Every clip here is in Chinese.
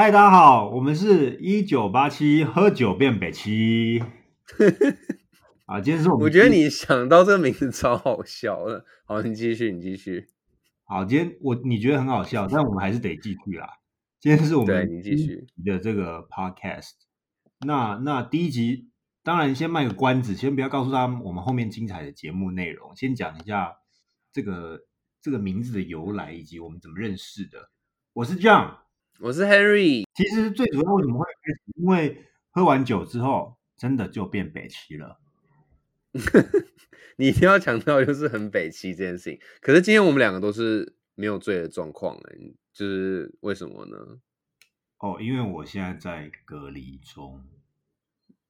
嗨，大家好，我们是一九八七喝酒变北七。啊，今天是我们我觉得你想到这个名字超好笑的。好，你继续，你继续。好，今天我你觉得很好笑，但我们还是得继续啦。今天是我们对你继续的这个 podcast。那那第一集当然先卖个关子，先不要告诉他们我们后面精彩的节目内容，先讲一下这个这个名字的由来以及我们怎么认识的。我是 John，我是 Henry。其实最主要为什么会开始，因为喝完酒之后真的就变北齐了。你一定要强调就是很北齐这件事情。可是今天我们两个都是没有醉的状况哎，就是为什么呢？哦，因为我现在在隔离中。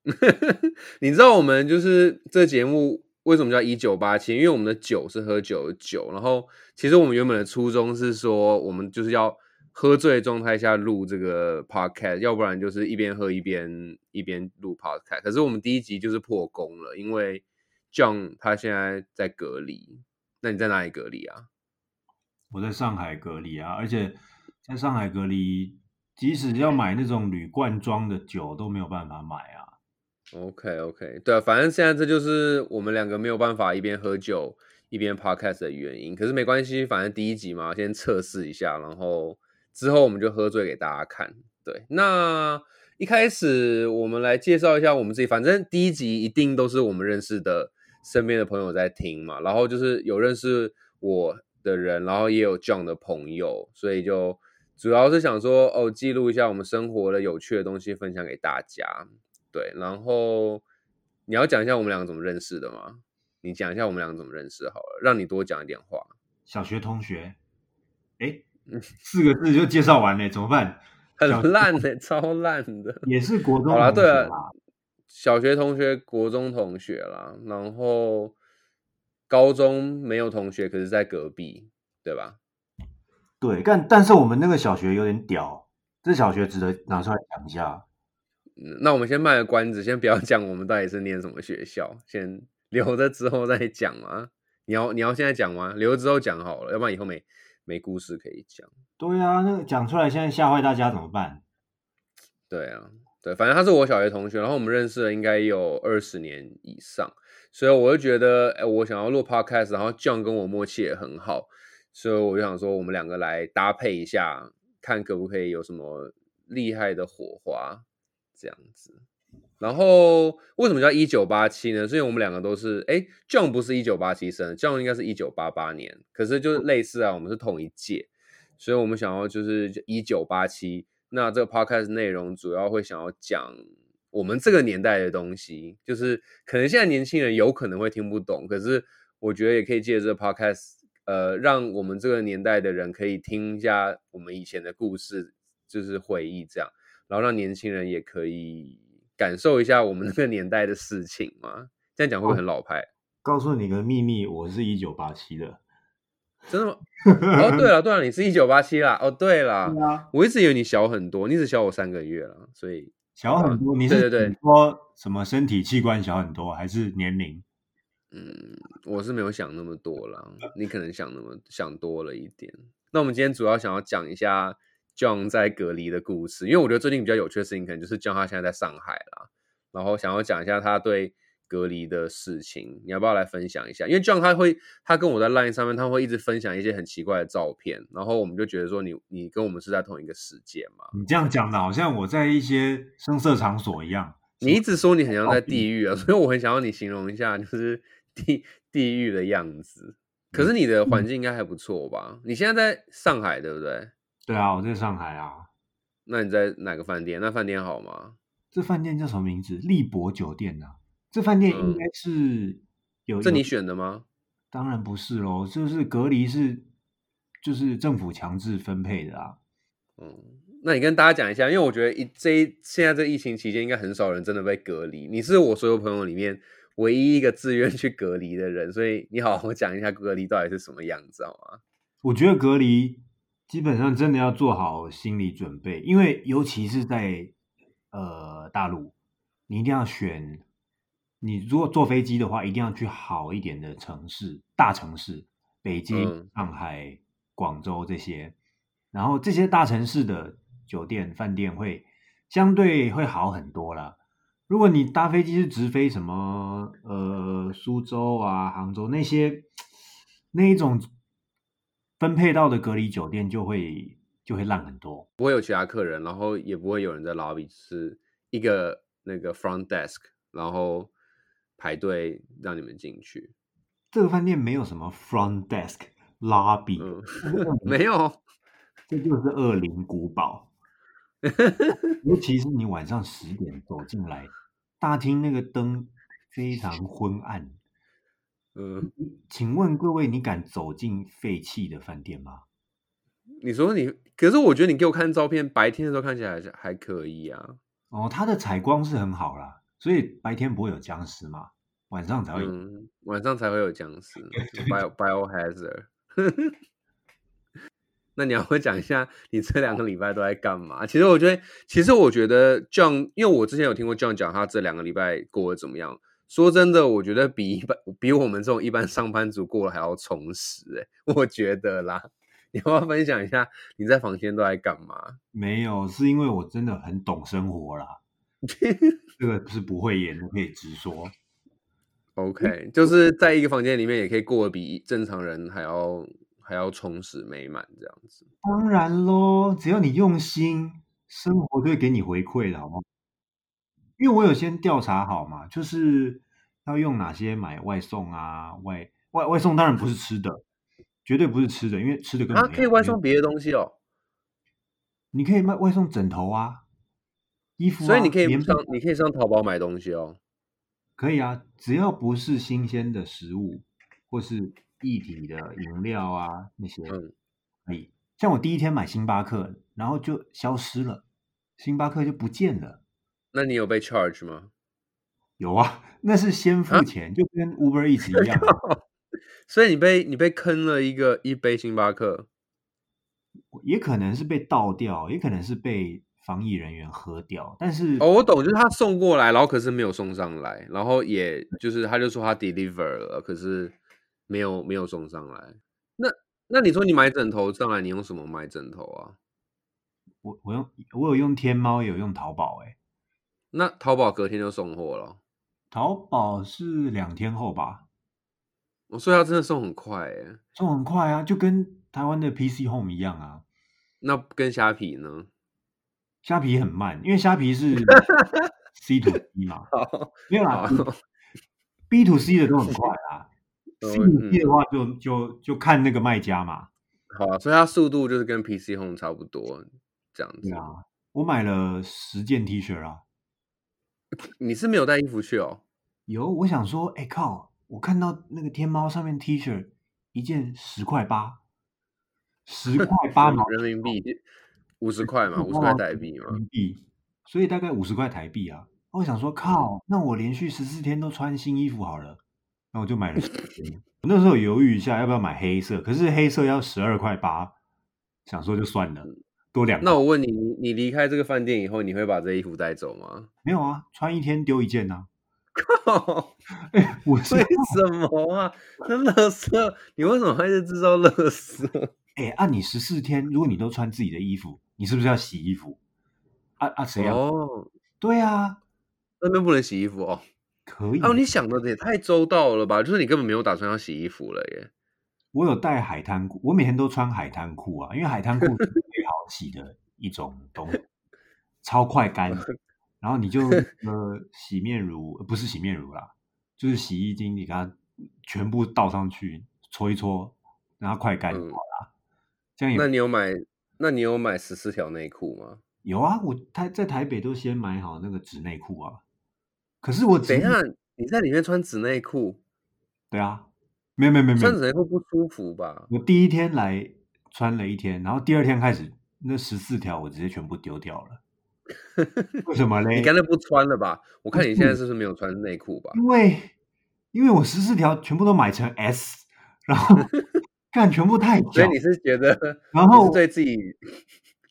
你知道我们就是这节目为什么叫一九八七？因为我们的酒是喝酒的酒，然后其实我们原本的初衷是说，我们就是要喝醉的状态下录这个 podcast，要不然就是一边喝一边一边录 podcast。可是我们第一集就是破功了，因为 John 他现在在隔离。那你在哪里隔离啊？我在上海隔离啊，而且在上海隔离，即使要买那种铝罐装的酒都没有办法买啊。OK OK，对啊，反正现在这就是我们两个没有办法一边喝酒一边 podcast 的原因。可是没关系，反正第一集嘛，先测试一下，然后之后我们就喝醉给大家看。对，那一开始我们来介绍一下我们自己，反正第一集一定都是我们认识的身边的朋友在听嘛，然后就是有认识我的人，然后也有 John 的朋友，所以就主要是想说哦，记录一下我们生活的有趣的东西，分享给大家。对，然后你要讲一下我们两个怎么认识的吗？你讲一下我们两个怎么认识好了，让你多讲一点话。小学同学，哎，四个字就介绍完了，怎么办？很烂的、超烂的。也是国中好啦，同学对啊，小学同学、国中同学啦，然后高中没有同学，可是在隔壁，对吧？对，但但是我们那个小学有点屌，这小学值得拿出来讲一下。嗯，那我们先卖个关子，先不要讲我们到底是念什么学校，先留着之后再讲啊。你要你要现在讲吗？留着之后讲好了，要不然以后没没故事可以讲。对啊，那讲出来现在吓坏大家怎么办？对啊，对，反正他是我小学同学，然后我们认识了应该有二十年以上，所以我就觉得，哎，我想要录 podcast，然后 John 跟我默契也很好，所以我就想说，我们两个来搭配一下，看可不可以有什么厉害的火花这样子。然后为什么叫一九八七呢？是因为我们两个都是，哎，John 不是一九八七生，John 应该是一九八八年，可是就是类似啊，我们是同一届，所以我们想要就是一九八七。那这个 podcast 内容主要会想要讲我们这个年代的东西，就是可能现在年轻人有可能会听不懂，可是我觉得也可以借这个 podcast，呃，让我们这个年代的人可以听一下我们以前的故事，就是回忆这样，然后让年轻人也可以感受一下我们 那个年代的事情嘛。这样讲会不会很老派？告诉你个秘密，我是一九八七的。真的吗？哦，对了，对了，你是一九八七啦。哦，对了，对啊，我一直以为你小很多，你只小我三个月了，所以小很多。你是对对对说什么身体器官小很多，还是年龄？嗯，我是没有想那么多啦，你可能想那么想多了一点。那我们今天主要想要讲一下 John 在隔离的故事，因为我觉得最近比较有趣的事情，可能就是 John 他现在在上海啦，然后想要讲一下他对隔离的事情，你要不要来分享一下？因为 John 他会，他跟我在 Line 上面，他会一直分享一些很奇怪的照片，然后我们就觉得说你你跟我们是在同一个世界嘛。你这样讲的，好像我在一些声色场所一样。你一直说你很像在地狱啊，所以我很想要你形容一下，就是地地狱的样子。可是你的环境应该还不错吧？你现在在上海对不对？对啊，我在上海啊。那你在哪个饭店？那饭店好吗？这饭店叫什么名字？利博酒店呐、这饭店应该是有，有这你选的吗？当然不是喽，就是隔离是就是政府强制分配的啊。嗯，那你跟大家讲一下，因为我觉得一这一现在这疫情期间，应该很少人真的被隔离。你是我所有朋友里面唯一一个自愿去隔离的人，所以你好好讲一下隔离到底是什么样子好吗？我觉得隔离基本上真的要做好心理准备，因为尤其是在呃大陆，你一定要选。你如果坐飞机的话，一定要去好一点的城市，大城市，北京、嗯上海、广州这些。然后这些大城市的酒店饭店会相对会好很多啦。如果你搭飞机是直飞什么呃苏州啊、杭州那些那一种分配到的隔离酒店就会就会烂很多。不会有其他客人，然后也不会有人在 lobby，是一个那个 front desk，然后排队让你们进去。这个饭店没有什么 front desk lobby，、嗯，没有，这就是恶灵古堡。尤其是你晚上十点走进来，大厅那个灯非常昏暗。嗯，请问各位，你敢走进废弃的饭店吗？你说你，可是我觉得你给我看照片，白天的时候看起来还是还可以啊。哦，它的采光是很好啦，所以白天不会有僵尸嘛，晚上才会有。嗯，晚上才会有僵尸，bio biohazard。那你要会讲一下你这两个礼拜都在干嘛？其实我觉得，其实我觉得 John，因为我之前有听过 John 讲他这两个礼拜过得怎么样。说真的，我觉得比一般比我们这种一般上班族过得还要充实、欸。我觉得啦，你要不要分享一下你在房间都在干嘛？没有，是因为我真的很懂生活啦。这个是不会演的，可以直说。OK，就是在一个房间里面也可以过得比正常人还要还要充实美满这样子。当然喽，只要你用心，生活就会给你回馈的，好吗？因为我有先调查好嘛，就是要用哪些买外送啊，外外外送当然不是吃的，绝对不是吃的，因为吃的根本啊，可以外送别的东西哦，你可以卖外送枕头啊、衣服啊，所以你可以上你可以上淘宝买东西哦。可以啊，只要不是新鲜的食物或是液体的饮料啊那些，嗯可以。像我第一天买星巴克，然后就消失了，星巴克就不见了。那你有被 charge 吗？有啊，那是先付钱，就跟 Uber Eats 一样啊。所以你被你被坑了一个一杯星巴克，也可能是被倒掉，也可能是被防疫人员喝掉，但是哦，我懂，就是他送过来，然后可是没有送上来，然后也就是他就说他 deliver 了，可是没有没有送上来。那那你说你买枕头上来，你用什么买枕头啊？我我用我有用天猫，也有用淘宝、欸，那淘宝隔天就送货了，淘宝是两天后吧，我说他真的送很快诶。送很快啊，就跟台湾的 PC Home 一样啊。那跟虾皮呢？虾皮很慢，因为虾皮是 C to C 嘛，没有啦，B to C 的都很快啦。哦 C to C 的话就就就看那个卖家嘛。好啊，所以它速度就是跟 PC Home 差不多这样子对。啊，我买了十件 T 恤啊。你是没有带衣服去哦？有，我想说，哎靠，我看到那个天猫上面 T 恤一件十块八，十块 八毛人民币五十块嘛，五十块台币嘛人。民币，所以大概五十块台币啊。我想说，靠，那我连续十四天都穿新衣服好了，那我就买了10件。我那时候有犹豫一下要不要买黑色，可是黑色要十二块八，想说就算了，多两。那我问你，你你离开这个饭店以后，你会把这衣服带走吗？没有啊，穿一天丢一件呐、啊。哎，我是 为什么啊？那垃圾，你为什么还是制造垃圾？哎，按、你十四天，如果你都穿自己的衣服，你是不是要洗衣服？啊啊，谁啊？哦，对啊，那边不能洗衣服哦。可以。哦，你想的也太周到了吧？就是你根本没有打算要洗衣服了耶。我有带海滩裤，我每天都穿海滩裤啊，因为海滩裤洗的一种东西，超快干。然后你就呃洗面乳，呃不是洗面乳啦，就是洗衣精，你给它全部倒上去搓一搓，让它快干就好啦。这样那你有买？那你有买十四条内裤吗？有啊，我台在台北都先买好那个纸内裤啊。可是我等一下，你在里面穿纸内裤，对啊，没有没有没有穿纸，内裤不舒服吧？我第一天来穿了一天，然后第二天开始那十四条我直接全部丢掉了。为什么嘞？你干脆不穿了吧？我看你现在是不是没有穿内裤吧？因为因为我十四条全部都买成 S，然后 干全部太小所以，你是觉得，然后对自己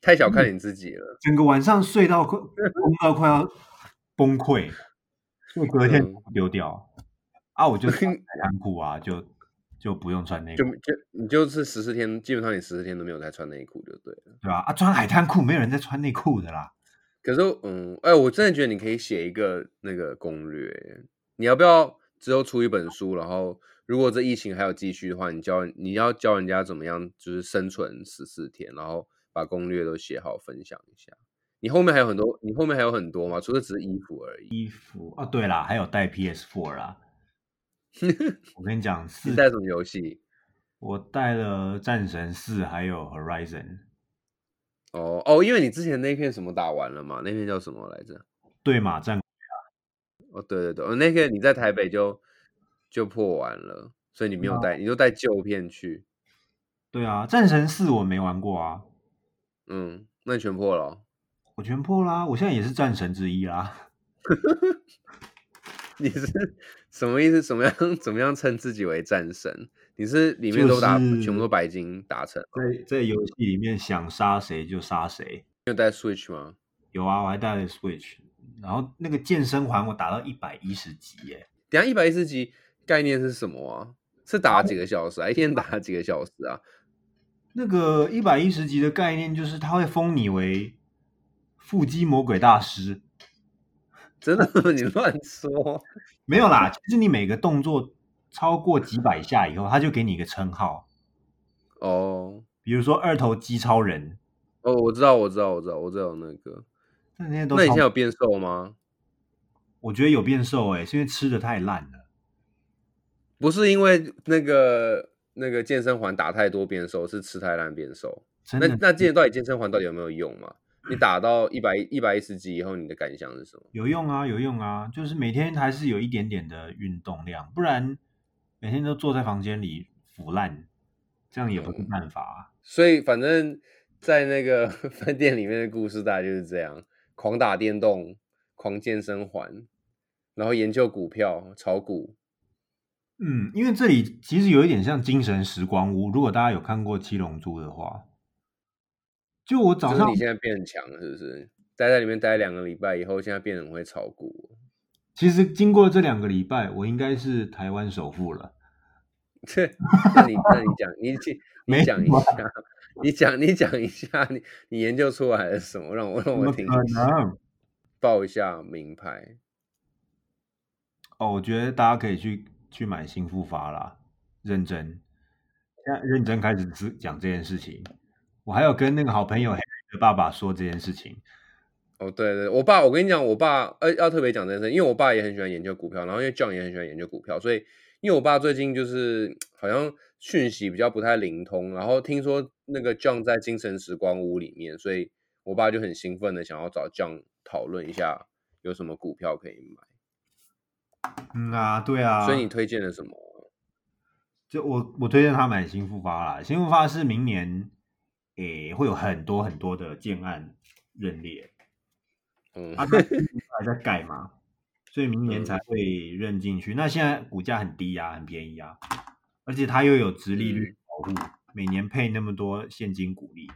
太小看你自己了。整个晚上睡到快 疯到快要崩溃，所以隔天嗯丢掉。啊，我就穿裤啊，就就不用穿内裤，就就你就是十四天，基本上你十四天都没有在穿内裤就对了。对吧？啊，穿海滩裤没有人在穿内裤的啦。可是，嗯，哎，我真的觉得你可以写一个那个攻略。你要不要之后出一本书？然后，如果这疫情还有继续的话，你教你要教人家怎么样，就是生存十四天，然后把攻略都写好，分享一下。你后面还有很多，你后面还有很多吗？除了只是衣服而已。衣服啊，对啦，还有带 PS Four 啦。我跟你讲，你带什么游戏？我带了战神四，还有 Horizon。哦哦，因为你之前那片什么打完了嘛？那片叫什么来着？对马战。哦，对对对，那个你在台北就就破完了，所以你没有带，你就带旧片去。对啊，战神四我没玩过啊。嗯，那你全破了？我全破啦！我现在也是战神之一啦。你是什么意思？怎么样？怎么样称自己为战神？你是里面都打全部都白金达成？在在游戏里面想杀谁就杀谁。有带 Switch 吗？有啊，我还带了 Switch。然后那个健身环我打到一百一十级耶！等下一百一十级概念是什么啊？是打几个小时啊？一天打几个小时啊？那个一百一十级的概念就是他会封你为。腹肌魔鬼大师，真的？你乱说？没有啦，其实你每个动作超过几百下以后，他就给你一个称号。哦，比如说二头肌超人。哦，我知道，我知道，我知道，我知道那个。那些都那你现在有变瘦吗？我觉得有变瘦，哎，是因为吃的太烂了。不是因为那个那个健身环打太多变瘦，是吃太烂变瘦。那那今年到底健身环到底有没有用嘛？你打到一百一百一十级以后，你的感想是什么？有用啊，有用啊，就是每天还是有一点点的运动量，不然每天都坐在房间里腐烂，这样也不是办法。所以，反正在那个 饭店里面的故事，大概就是这样：狂打电动，狂健身环，然后研究股票，炒股。嗯，因为这里其实有一点像精神时光屋。如果大家有看过《七龙珠》的话。就我早上，你现在变强了，是不是？待在里面待两个礼拜以后，现在变得很会炒股。其实经过这两个礼拜，我应该是台湾首富了。这，那你那你讲，你你讲一下，你讲你讲一下，你你研究出来的什么？让我让我听一下，报一下名牌。哦，我觉得大家可以去去买新复发啦，认真，现在认真开始讲这件事情。我还有跟那个好朋友的爸爸说这件事情。哦，对对，我爸，我跟你讲，我爸呃要特别讲这件事，因为我爸也很喜欢研究股票，然后因为 John 也很喜欢研究股票，所以因为我爸最近就是好像讯息比较不太灵通，然后听说那个 John 在精神时光屋里面，所以我爸就很兴奋的想要找 John 讨论一下有什么股票可以买。嗯啊，对啊。所以你推荐了什么？就我我推荐他买新复发啦，新复发是明年。诶，会有很多很多的建案认列，嗯，他还在盖嘛，所以明年才会认进去。那现在股价很低啊，很便宜啊，而且它又有直利率保护，每年配那么多现金股利，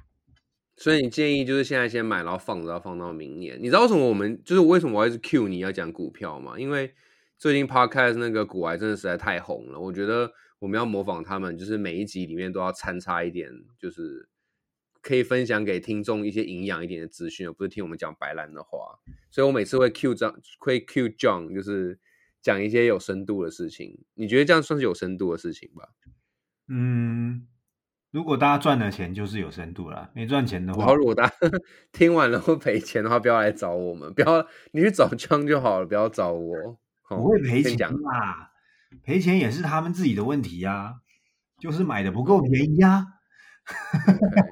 所以你建议就是现在先买，然后放着，要放到明年。你知道为什么我们就是为什么我一直 Q 你要讲股票吗？因为最近 Podcast 那个股癌真的实在太红了，我觉得我们要模仿他们，就是每一集里面都要参差一点，就是。可以分享给听众一些营养一点的资讯，而不是听我们讲白兰的话。所以我每次会 Q 张，会 Q John，就是讲一些有深度的事情。你觉得这样算是有深度的事情吧？嗯，如果大家赚了钱，就是有深度了；没赚钱的话，如果大家 听完了会赔钱的话，不要来找我们，不要你去找 John 就好了，不要找我。不会赔钱啦，赔钱也是他们自己的问题呀，就是买的不够便宜呀。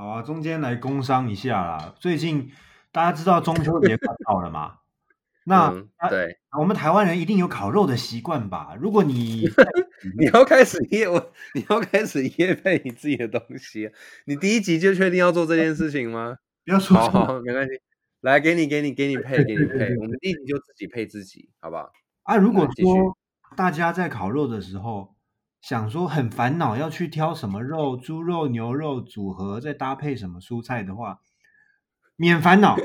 好啊，中间来工商一下啦。最近大家知道中秋节快到了吗？那对，我们台湾人一定有烤肉的习惯吧？如果你 你要开始夜我，你要开始夜配你自己的东西，你第一集就确定要做这件事情吗？不要说，好，没关系，来给你给你给你配给你配，我们第一集就自己配自己，好不好？啊，如果说大家在烤肉的时候。想说很烦恼要去挑什么肉，猪肉、牛肉组合，再搭配什么蔬菜的话，免烦恼。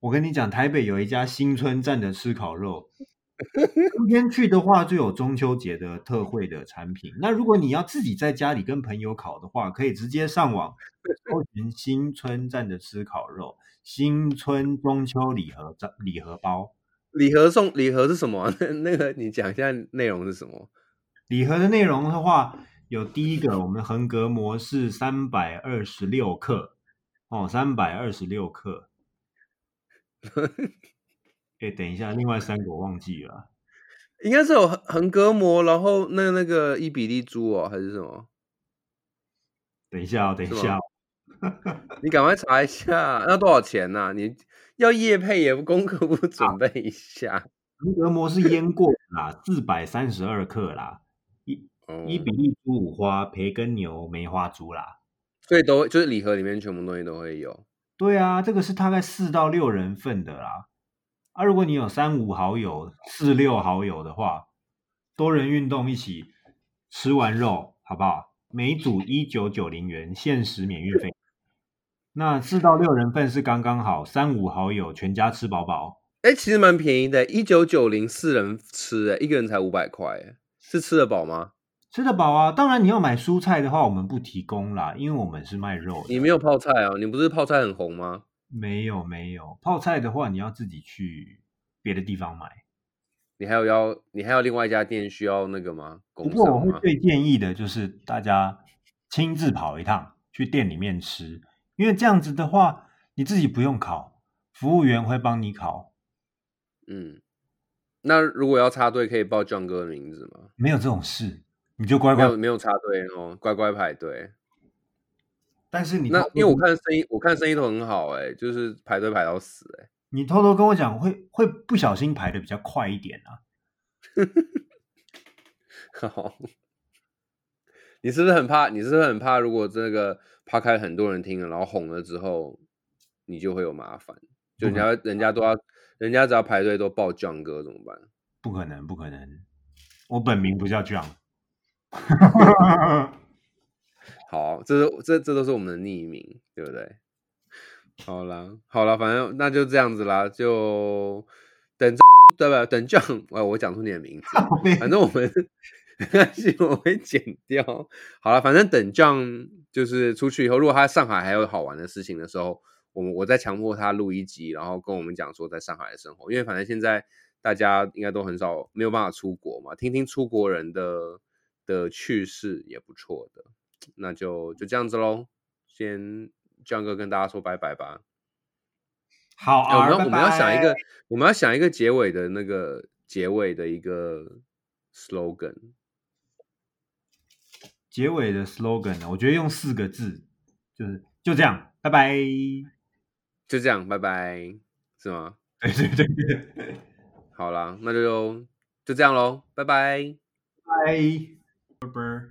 我跟你讲，台北有一家新村站的吃烤肉，今天去的话，就有中秋节的特惠的产品。那如果你要自己在家里跟朋友烤的话，可以直接上网 搜寻新村站的吃烤肉，新村中秋礼盒礼盒包。礼盒送礼盒是什么？那 那个你讲一下内容是什么？礼盒的内容的话，有第一个，我们横格膜是三百二十六克哦，三百二十六克。哎，等一下，另外三个我忘记了，应该是有横横膈膜，然后那那个伊比利猪哦，还是什么？等一下，哦等一下，你赶快查一下，要多少钱呢？你要叶配也不功课不准备一下？横膈膜是腌过啦，四百三十二克啦，伊伊比一猪五花，培根牛梅花猪啦，所以都就是礼盒里面全部东西都会有。对啊，这个是大概四到六人份的啦。啊，如果你有三五好友、四六好友的话，多人运动一起吃完肉，好不好？每组一九九零元，限时免运费。那四到六人份是刚刚好，三五好友全家吃饱饱。哎，其实蛮便宜的，一九九零四人吃，哎，一个人才五百块，哎，是吃得饱吗？吃得饱啊！当然你要买蔬菜的话，我们不提供啦，因为我们是卖肉。你没有泡菜啊？你不是泡菜很红吗？没有没有，泡菜的话你要自己去别的地方买。你还有要你还有另外一家店需要那个吗？不过我会最建议的就是大家亲自跑一趟去店里面吃，因为这样子的话你自己不用烤，服务员会帮你烤。嗯，那如果要插队，可以报壮哥的名字吗？没有这种事。你就乖乖没有插队哦，乖乖排队。但是你那因为我看生意，我看生意都很好哎，就是排队排到死哎。你偷偷跟我讲，会会不小心排的比较快一点啊。好，你是不是很怕？你是不是很怕？如果这个趴开很多人听了，然后红了之后，你就会有麻烦。就人家人家都要，人家只要排队都报酱哥怎么办？不可能，不可能。我本名不叫酱。好，这是这这都是我们的匿名，对不对？好啦，好了，反正那就这样子啦，就等对吧？等酱，哎，我讲出你的名字，反正我们 没关系，我会剪掉。好了，反正等酱就是出去以后，如果他在上海还有好玩的事情的时候，我们我再强迫他录一集，然后跟我们讲说在上海的生活，因为反正现在大家应该都很少没有办法出国嘛，听听出国人的。的趣事也不错的，那就就这样子喽。先江哥跟大家说拜拜吧。好，我们我们要想一个，我们要想一个结尾的那个结尾的一个 slogan。结尾的 slogan 呢？我觉得用四个字，就是就这样，拜拜。就这样，拜拜，是吗？对对对对。好了，那就就这样喽，拜拜，拜。emperor